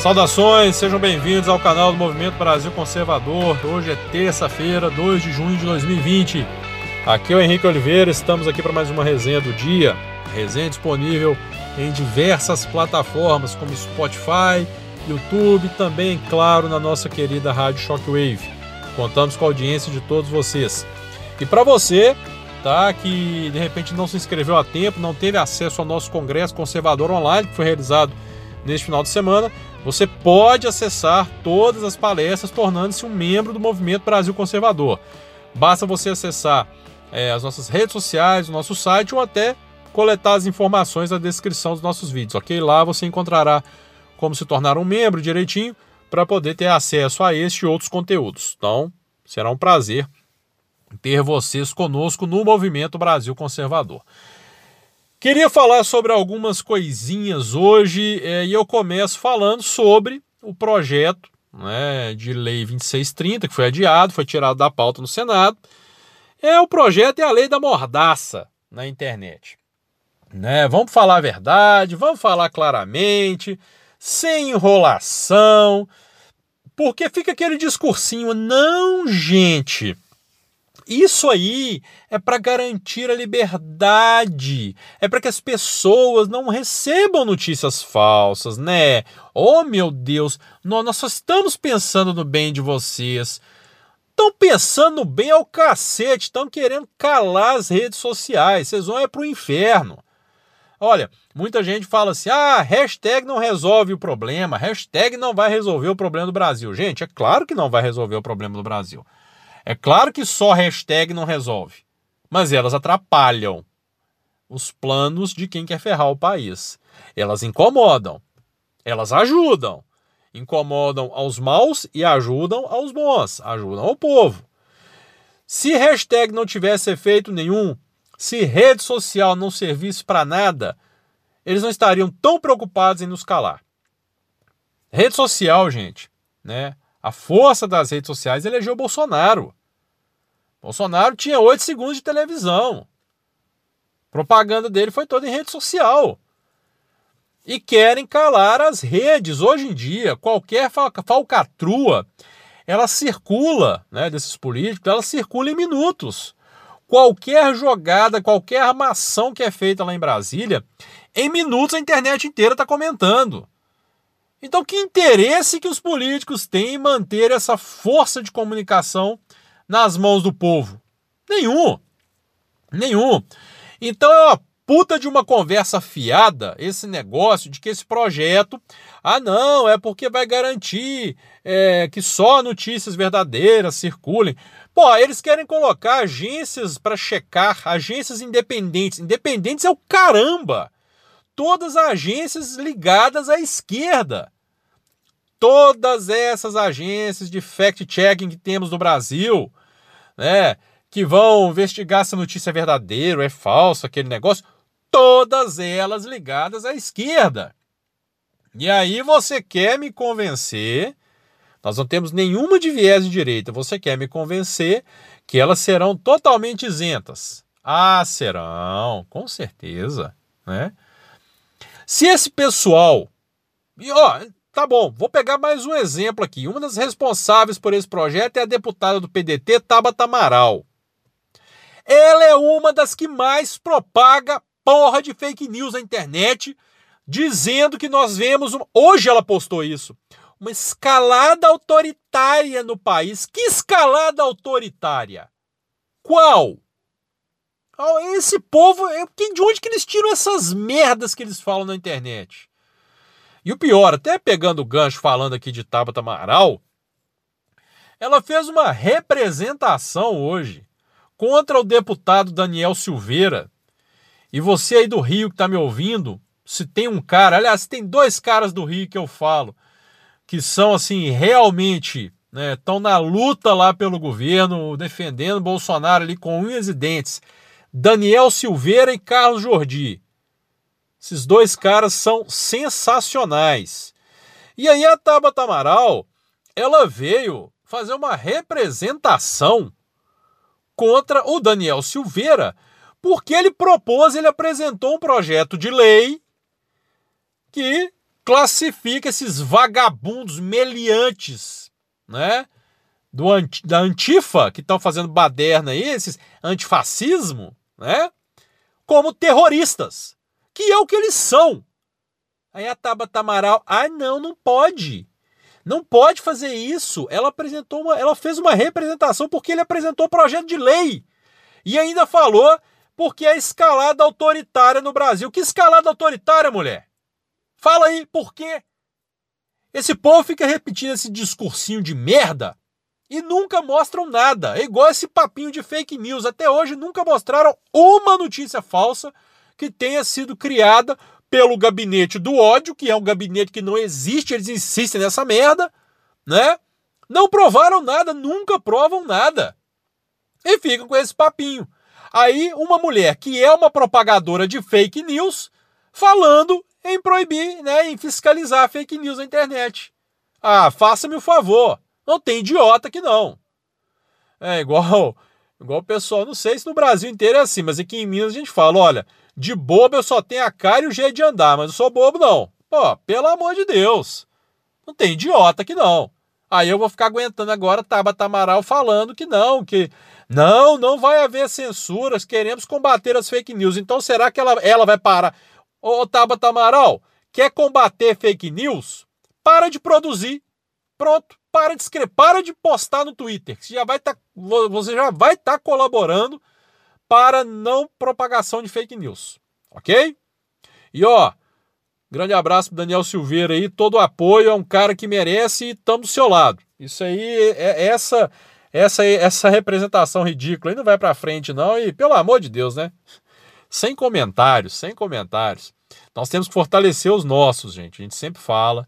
Saudações, sejam bem-vindos ao canal do Movimento Brasil Conservador. Hoje é terça-feira, 2 de junho de 2020. Aqui é o Henrique Oliveira, estamos aqui para mais uma resenha do dia. Resenha disponível em diversas plataformas como Spotify, YouTube, também, claro, na nossa querida Rádio Shockwave. Contamos com a audiência de todos vocês. E para você, tá, que de repente não se inscreveu a tempo, não teve acesso ao nosso Congresso Conservador Online, que foi realizado neste final de semana, você pode acessar todas as palestras tornando-se um membro do Movimento Brasil Conservador. Basta você acessar é, as nossas redes sociais, o nosso site ou até coletar as informações na descrição dos nossos vídeos, ok? Lá você encontrará como se tornar um membro direitinho para poder ter acesso a este e outros conteúdos. Então, será um prazer ter vocês conosco no Movimento Brasil Conservador. Queria falar sobre algumas coisinhas hoje é, e eu começo falando sobre o projeto né, de lei 2630, que foi adiado, foi tirado da pauta no Senado. É o projeto e a lei da mordaça na internet. Né? Vamos falar a verdade, vamos falar claramente, sem enrolação, porque fica aquele discursinho, não, gente. Isso aí é para garantir a liberdade, é para que as pessoas não recebam notícias falsas, né? Oh, meu Deus, nós só estamos pensando no bem de vocês. Estão pensando bem ao cacete, estão querendo calar as redes sociais. Vocês vão é pro inferno. Olha, muita gente fala assim: ah, hashtag não resolve o problema, hashtag não vai resolver o problema do Brasil. Gente, é claro que não vai resolver o problema do Brasil. É claro que só hashtag não resolve, mas elas atrapalham os planos de quem quer ferrar o país. Elas incomodam, elas ajudam. Incomodam aos maus e ajudam aos bons, ajudam ao povo. Se hashtag não tivesse efeito nenhum, se rede social não servisse para nada, eles não estariam tão preocupados em nos calar. Rede social, gente, né? A força das redes sociais elegeu Bolsonaro. Bolsonaro tinha 8 segundos de televisão. A propaganda dele foi toda em rede social. E querem calar as redes. Hoje em dia, qualquer falcatrua, ela circula, né, desses políticos, ela circula em minutos. Qualquer jogada, qualquer armação que é feita lá em Brasília, em minutos a internet inteira está comentando. Então, que interesse que os políticos têm em manter essa força de comunicação nas mãos do povo? Nenhum. Nenhum. Então é uma puta de uma conversa fiada esse negócio de que esse projeto, ah não, é porque vai garantir é, que só notícias verdadeiras circulem. Pô, eles querem colocar agências para checar, agências independentes. Independentes é o caramba! Todas as agências ligadas à esquerda. Todas essas agências de fact-checking que temos no Brasil, né, que vão investigar se a notícia é verdadeira ou é falsa, aquele negócio, todas elas ligadas à esquerda. E aí você quer me convencer, nós não temos nenhuma de viés de direita, você quer me convencer que elas serão totalmente isentas. Ah, serão, com certeza, né? Se esse pessoal. E ó, tá bom, vou pegar mais um exemplo aqui. Uma das responsáveis por esse projeto é a deputada do PDT, Tabata Amaral. Ela é uma das que mais propaga porra de fake news na internet, dizendo que nós vemos. Hoje ela postou isso. Uma escalada autoritária no país. Que escalada autoritária? Qual? Esse povo, de onde que eles tiram essas merdas que eles falam na internet? E o pior, até pegando o gancho falando aqui de Tabata Amaral, ela fez uma representação hoje contra o deputado Daniel Silveira. E você aí do Rio que está me ouvindo, se tem um cara, aliás, tem dois caras do Rio que eu falo, que são assim, realmente estão né, na luta lá pelo governo, defendendo Bolsonaro ali com unhas e dentes. Daniel Silveira e Carlos Jordi. Esses dois caras são sensacionais. E aí a Tabata Amaral, ela veio fazer uma representação contra o Daniel Silveira, porque ele propôs, ele apresentou um projeto de lei que classifica esses vagabundos meliantes, né? Do, da Antifa, que estão fazendo baderna aí, esses antifascismo, né? Como terroristas, que é o que eles são. Aí a Tabata Amaral, ah, não, não pode. Não pode fazer isso. Ela apresentou uma, ela fez uma representação porque ele apresentou projeto de lei. E ainda falou porque é escalada autoritária no Brasil. Que escalada autoritária, mulher? Fala aí, por quê? Esse povo fica repetindo esse discursinho de merda e nunca mostram nada. É igual esse papinho de fake news. Até hoje nunca mostraram uma notícia falsa que tenha sido criada pelo gabinete do ódio, que é um gabinete que não existe, eles insistem nessa merda, né? Não provaram nada, nunca provam nada. E ficam com esse papinho. Aí, uma mulher que é uma propagadora de fake news falando em proibir, né, em fiscalizar fake news na internet. Ah, faça-me o favor. Não tem idiota que não. É igual, igual o pessoal, não sei se no Brasil inteiro é assim, mas aqui em Minas a gente fala, olha, de bobo eu só tenho a cara e o jeito de andar, mas não sou bobo não. Pô, pelo amor de Deus. Não tem idiota que não. Aí eu vou ficar aguentando agora Tabata Amaral falando que não, que não, não vai haver censuras, queremos combater as fake news. Então será que ela, ela vai parar? Ô Tabata Amaral, quer combater fake news? Para de produzir. Pronto, para de escrever, para de postar no Twitter. Você já vai estar, tá, estar tá colaborando para não propagação de fake news, ok? E ó, grande abraço pro Daniel Silveira aí, todo o apoio, é um cara que merece e estamos do seu lado. Isso aí, é, é essa essa essa representação ridícula aí não vai para frente não e pelo amor de Deus, né? Sem comentários, sem comentários. Nós temos que fortalecer os nossos, gente. A gente sempre fala.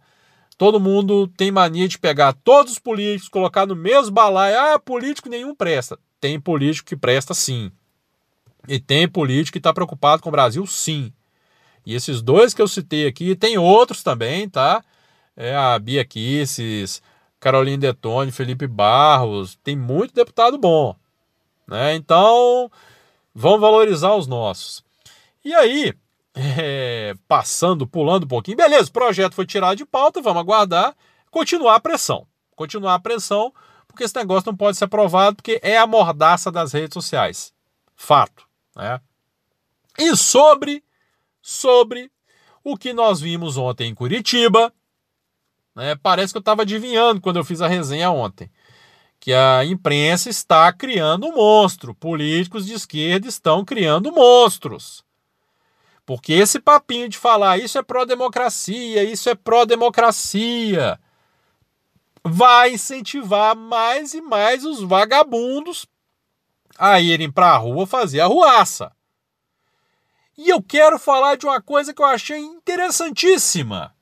Todo mundo tem mania de pegar todos os políticos, colocar no mesmo balaio. Ah, político nenhum presta. Tem político que presta sim. E tem político que está preocupado com o Brasil, sim. E esses dois que eu citei aqui, tem outros também, tá? É a Bia Kisses, Carolina Detone, Felipe Barros, tem muito deputado bom. Né? Então, vamos valorizar os nossos. E aí, é, passando, pulando um pouquinho, beleza, o projeto foi tirado de pauta, vamos aguardar, continuar a pressão. Continuar a pressão, porque esse negócio não pode ser aprovado, porque é a mordaça das redes sociais. Fato. Né? E sobre, sobre o que nós vimos ontem em Curitiba, né, parece que eu estava adivinhando quando eu fiz a resenha ontem, que a imprensa está criando um monstro, políticos de esquerda estão criando monstros. Porque esse papinho de falar isso é pró-democracia, isso é pró-democracia, vai incentivar mais e mais os vagabundos a irem para a rua fazer a ruaça. E eu quero falar de uma coisa que eu achei interessantíssima.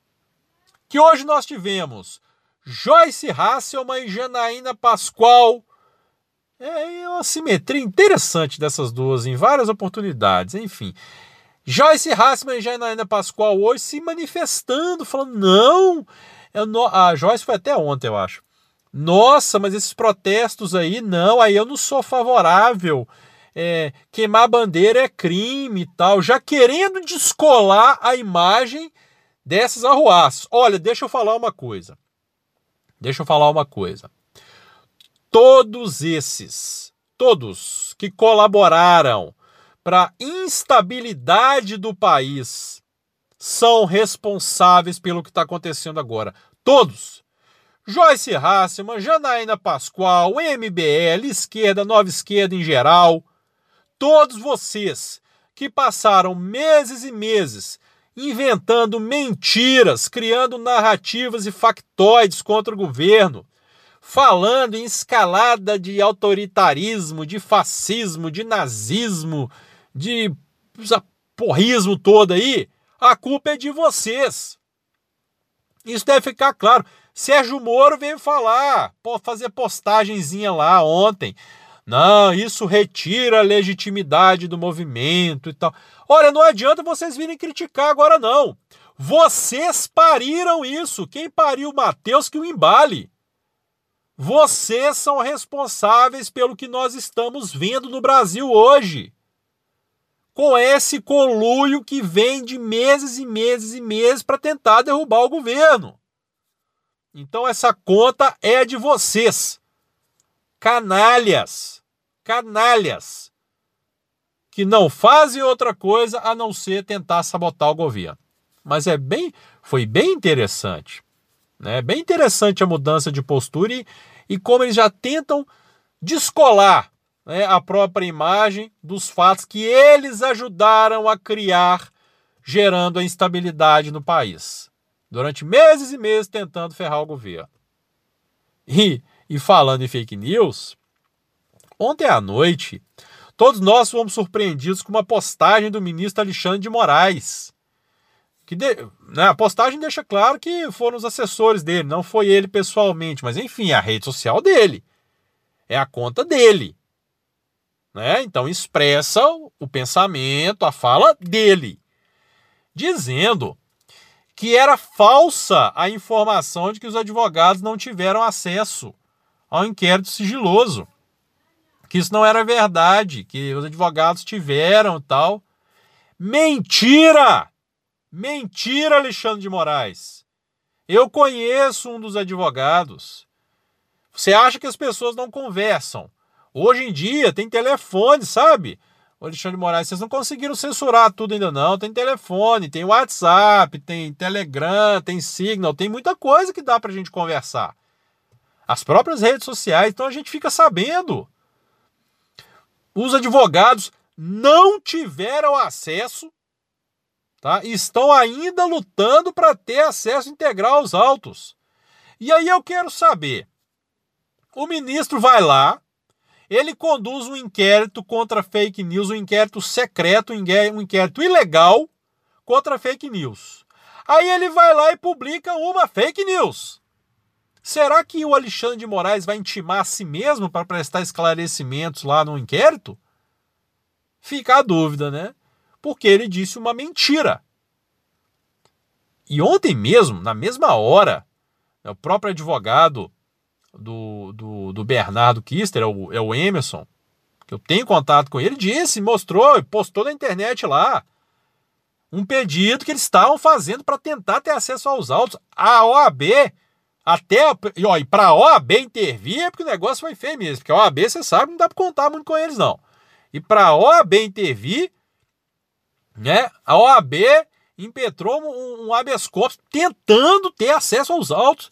Que hoje nós tivemos Joyce Hasselman e Janaína Pascoal. É uma simetria interessante dessas duas em várias oportunidades, enfim. Joyce Hasselman e Janaína Pascoal hoje se manifestando, falando: não, não, a Joyce foi até ontem, eu acho. Nossa, mas esses protestos aí, não, aí eu não sou favorável. É, queimar bandeira é crime e tal, já querendo descolar a imagem dessas arruaças. Olha, deixa eu falar uma coisa. Deixa eu falar uma coisa. Todos esses, todos que colaboraram para a instabilidade do país são responsáveis pelo que está acontecendo agora. Todos. Joyce Hasselman, Janaína Pascoal, MBL, esquerda, nova esquerda em geral, todos vocês que passaram meses e meses inventando mentiras, criando narrativas e factoides contra o governo, falando em escalada de autoritarismo, de fascismo, de nazismo, de porrismo todo aí, a culpa é de vocês. Isso deve ficar claro. Sérgio Moro veio falar, fazer postagenzinha lá ontem. Não, isso retira a legitimidade do movimento e tal. Olha, não adianta vocês virem criticar agora, não. Vocês pariram isso. Quem pariu o Mateus que o embale. Vocês são responsáveis pelo que nós estamos vendo no Brasil hoje. com esse conluio que vem de meses e meses e meses para tentar derrubar o governo. Então essa conta é de vocês. Canalhas. Canalhas. Que não fazem outra coisa a não ser tentar sabotar o governo. Mas é bem, foi bem interessante. Né? Bem interessante a mudança de postura e, e como eles já tentam descolar né, a própria imagem dos fatos que eles ajudaram a criar, gerando a instabilidade no país. Durante meses e meses tentando ferrar o governo. E, e falando em fake news, ontem à noite, todos nós fomos surpreendidos com uma postagem do ministro Alexandre de Moraes. Que de, né, a postagem deixa claro que foram os assessores dele, não foi ele pessoalmente, mas enfim, é a rede social dele. É a conta dele. Né? Então expressa o pensamento, a fala dele, dizendo que era falsa a informação de que os advogados não tiveram acesso ao inquérito sigiloso, que isso não era verdade, que os advogados tiveram tal. Mentira! Mentira, Alexandre de Moraes. Eu conheço um dos advogados. Você acha que as pessoas não conversam? Hoje em dia tem telefone, sabe? O Alexandre Moraes, vocês não conseguiram censurar tudo ainda não. Tem telefone, tem WhatsApp, tem Telegram, tem Signal, tem muita coisa que dá pra gente conversar. As próprias redes sociais, então a gente fica sabendo. Os advogados não tiveram acesso, tá? Estão ainda lutando para ter acesso integral aos autos. E aí eu quero saber, o ministro vai lá, ele conduz um inquérito contra fake news, um inquérito secreto, um inquérito ilegal contra fake news. Aí ele vai lá e publica uma fake news. Será que o Alexandre de Moraes vai intimar a si mesmo para prestar esclarecimentos lá no inquérito? Fica a dúvida, né? Porque ele disse uma mentira. E ontem mesmo, na mesma hora, o próprio advogado do, do, do Bernardo Kister, é o, é o Emerson, que eu tenho contato com ele, disse, mostrou, postou na internet lá um pedido que eles estavam fazendo para tentar ter acesso aos autos. A OAB, até. E, e para a OAB intervir é porque o negócio foi feio mesmo. Porque a OAB, você sabe, não dá para contar muito com eles, não. E para a OAB intervir, né, a OAB impetrou um, um habeas corpus tentando ter acesso aos autos.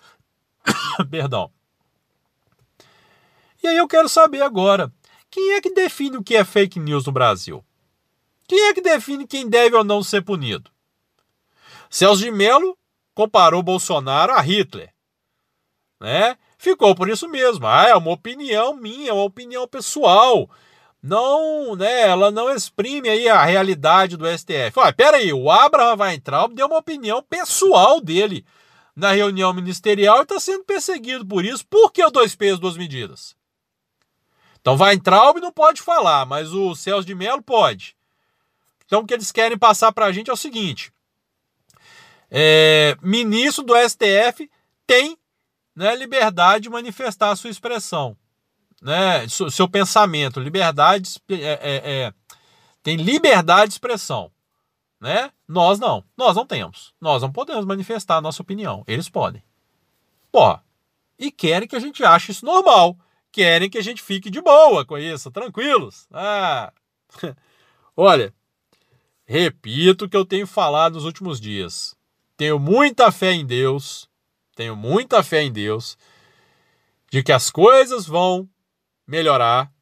Perdão. E aí eu quero saber agora, quem é que define o que é fake news no Brasil? Quem é que define quem deve ou não ser punido? Celso de Mello comparou Bolsonaro a Hitler. Né? Ficou por isso mesmo. Ah, é uma opinião minha, é uma opinião pessoal. Não, né, ela não exprime aí a realidade do STF. Olha, peraí, o Abraham Weintraub deu uma opinião pessoal dele na reunião ministerial e está sendo perseguido por isso. Por que o dois pesos, duas medidas? Então Weintraub não pode falar, mas o Celso de Mello pode. Então o que eles querem passar para a gente é o seguinte: é, ministro do STF tem né, liberdade de manifestar a sua expressão, né, seu pensamento, liberdade, é, é, é, tem liberdade de expressão, né? Nós não, nós não temos, nós não podemos manifestar a nossa opinião, eles podem. Pô, e querem que a gente ache isso normal querem que a gente fique de boa com isso, tranquilos. Ah. Olha, repito o que eu tenho falado nos últimos dias. Tenho muita fé em Deus, tenho muita fé em Deus, de que as coisas vão melhorar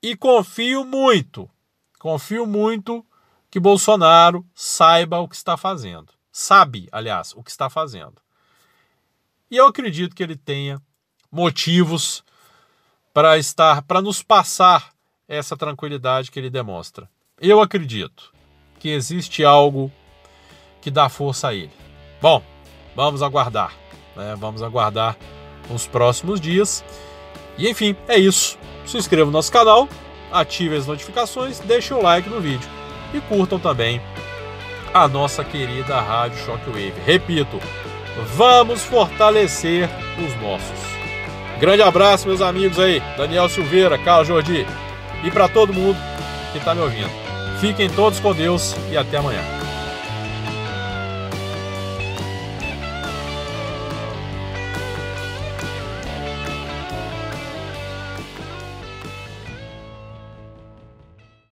e confio muito, confio muito que Bolsonaro saiba o que está fazendo. Sabe, aliás, o que está fazendo. E eu acredito que ele tenha motivos para estar, para nos passar essa tranquilidade que ele demonstra. Eu acredito que existe algo que dá força a ele. Bom, vamos aguardar, né? Vamos aguardar os próximos dias. E enfim, é isso. Se inscreva no nosso canal, ative as notificações, deixe o like no vídeo e curtam também a nossa querida Rádio Shockwave. Repito, vamos fortalecer os nossos. Grande abraço, meus amigos aí. Daniel Silveira, Carlos Jordi. E para todo mundo que está me ouvindo. Fiquem todos com Deus e até amanhã.